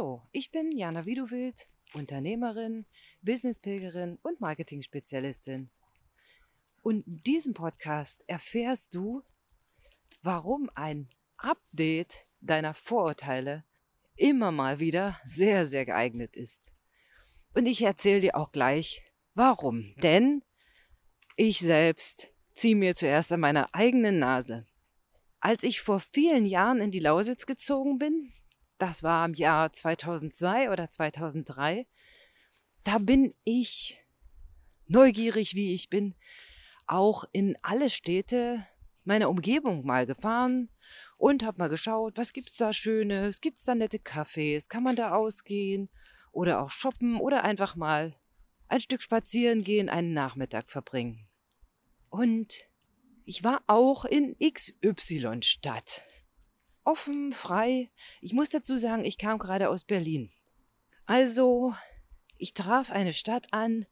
Hallo, ich bin Jana Widuwild, Unternehmerin, Businesspilgerin und Marketing-Spezialistin. Und in diesem Podcast erfährst du, warum ein Update deiner Vorurteile immer mal wieder sehr, sehr geeignet ist. Und ich erzähle dir auch gleich, warum. Denn ich selbst ziehe mir zuerst an meiner eigenen Nase. Als ich vor vielen Jahren in die Lausitz gezogen bin, das war im Jahr 2002 oder 2003, da bin ich neugierig, wie ich bin, auch in alle Städte meiner Umgebung mal gefahren und habe mal geschaut, was gibt's da Schönes, gibt's da nette Cafés, kann man da ausgehen oder auch shoppen oder einfach mal ein Stück spazieren gehen, einen Nachmittag verbringen. Und ich war auch in XY-Stadt. Offen, frei. Ich muss dazu sagen, ich kam gerade aus Berlin. Also, ich traf eine Stadt an,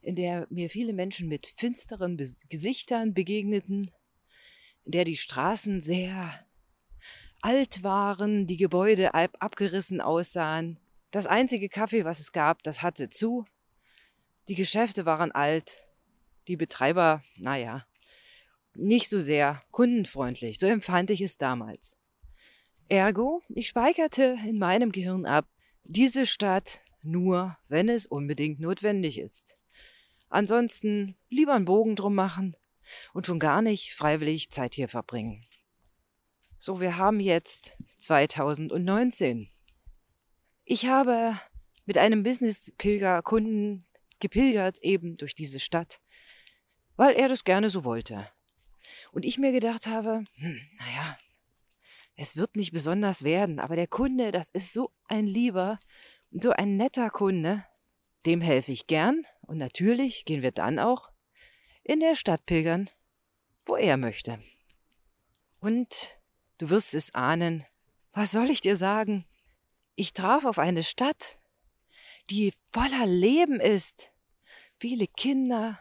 in der mir viele Menschen mit finsteren Gesichtern begegneten, in der die Straßen sehr alt waren, die Gebäude abgerissen aussahen. Das einzige Kaffee, was es gab, das hatte zu. Die Geschäfte waren alt. Die Betreiber, naja, nicht so sehr kundenfreundlich. So empfand ich es damals. Ergo, ich speicherte in meinem Gehirn ab, diese Stadt nur, wenn es unbedingt notwendig ist. Ansonsten lieber einen Bogen drum machen und schon gar nicht freiwillig Zeit hier verbringen. So, wir haben jetzt 2019. Ich habe mit einem Business-Pilger-Kunden gepilgert eben durch diese Stadt, weil er das gerne so wollte. Und ich mir gedacht habe, hm, naja, es wird nicht besonders werden, aber der Kunde, das ist so ein lieber so ein netter Kunde, dem helfe ich gern und natürlich gehen wir dann auch in der Stadt pilgern, wo er möchte. Und Du wirst es ahnen. Was soll ich dir sagen? Ich traf auf eine Stadt, die voller Leben ist. Viele Kinder,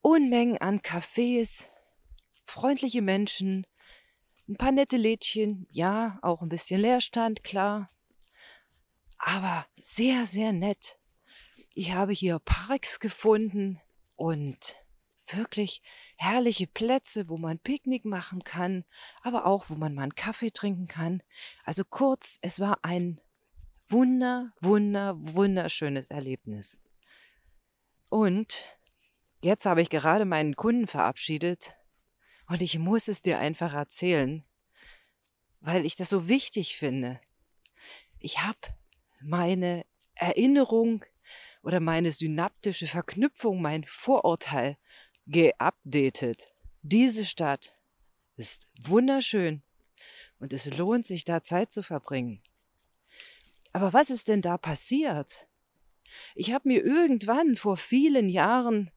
Unmengen an Cafés, freundliche Menschen, ein paar nette Lädchen, ja, auch ein bisschen Leerstand, klar. Aber sehr, sehr nett. Ich habe hier Parks gefunden und wirklich herrliche Plätze, wo man Picknick machen kann, aber auch, wo man mal einen Kaffee trinken kann. Also kurz, es war ein wunder, wunder, wunderschönes Erlebnis. Und jetzt habe ich gerade meinen Kunden verabschiedet und ich muss es dir einfach erzählen, weil ich das so wichtig finde. Ich habe meine Erinnerung oder meine synaptische Verknüpfung, mein Vorurteil geupdatet. Diese Stadt ist wunderschön und es lohnt sich da Zeit zu verbringen. Aber was ist denn da passiert? Ich habe mir irgendwann vor vielen Jahren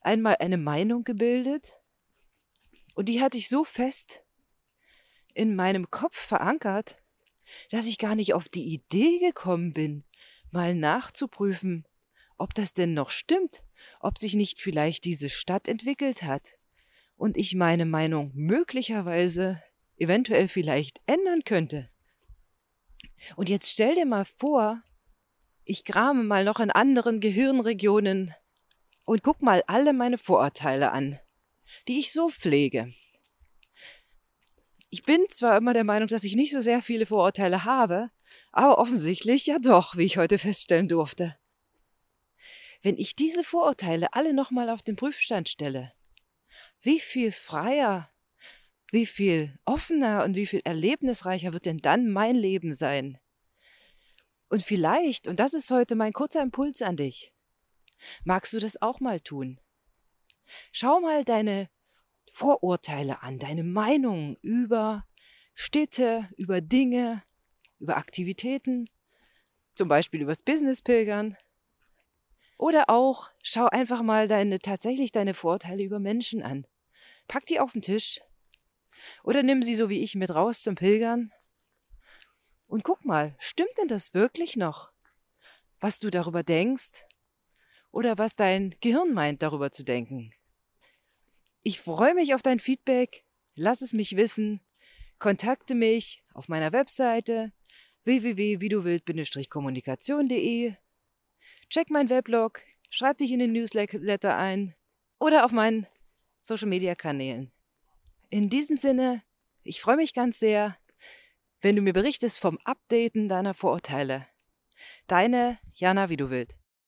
einmal eine Meinung gebildet und die hatte ich so fest in meinem Kopf verankert, dass ich gar nicht auf die Idee gekommen bin, mal nachzuprüfen, ob das denn noch stimmt, ob sich nicht vielleicht diese Stadt entwickelt hat und ich meine Meinung möglicherweise eventuell vielleicht ändern könnte. Und jetzt stell dir mal vor, ich grame mal noch in anderen Gehirnregionen und guck mal alle meine Vorurteile an, die ich so pflege. Ich bin zwar immer der Meinung, dass ich nicht so sehr viele Vorurteile habe, aber offensichtlich ja doch, wie ich heute feststellen durfte. Wenn ich diese Vorurteile alle nochmal auf den Prüfstand stelle, wie viel freier, wie viel offener und wie viel erlebnisreicher wird denn dann mein Leben sein? Und vielleicht, und das ist heute mein kurzer Impuls an dich, magst du das auch mal tun? Schau mal deine Vorurteile an, deine Meinungen über Städte, über Dinge, über Aktivitäten, zum Beispiel übers Business-Pilgern oder auch schau einfach mal deine, tatsächlich deine Vorteile über Menschen an. Pack die auf den Tisch. Oder nimm sie so wie ich mit raus zum Pilgern. Und guck mal, stimmt denn das wirklich noch? Was du darüber denkst? Oder was dein Gehirn meint, darüber zu denken? Ich freue mich auf dein Feedback. Lass es mich wissen. Kontakte mich auf meiner Webseite www.wieduwild-kommunikation.de. Check mein Weblog, schreib dich in den Newsletter ein oder auf meinen Social Media Kanälen. In diesem Sinne, ich freue mich ganz sehr, wenn du mir berichtest vom Updaten deiner Vorurteile. Deine Jana Wieduwild.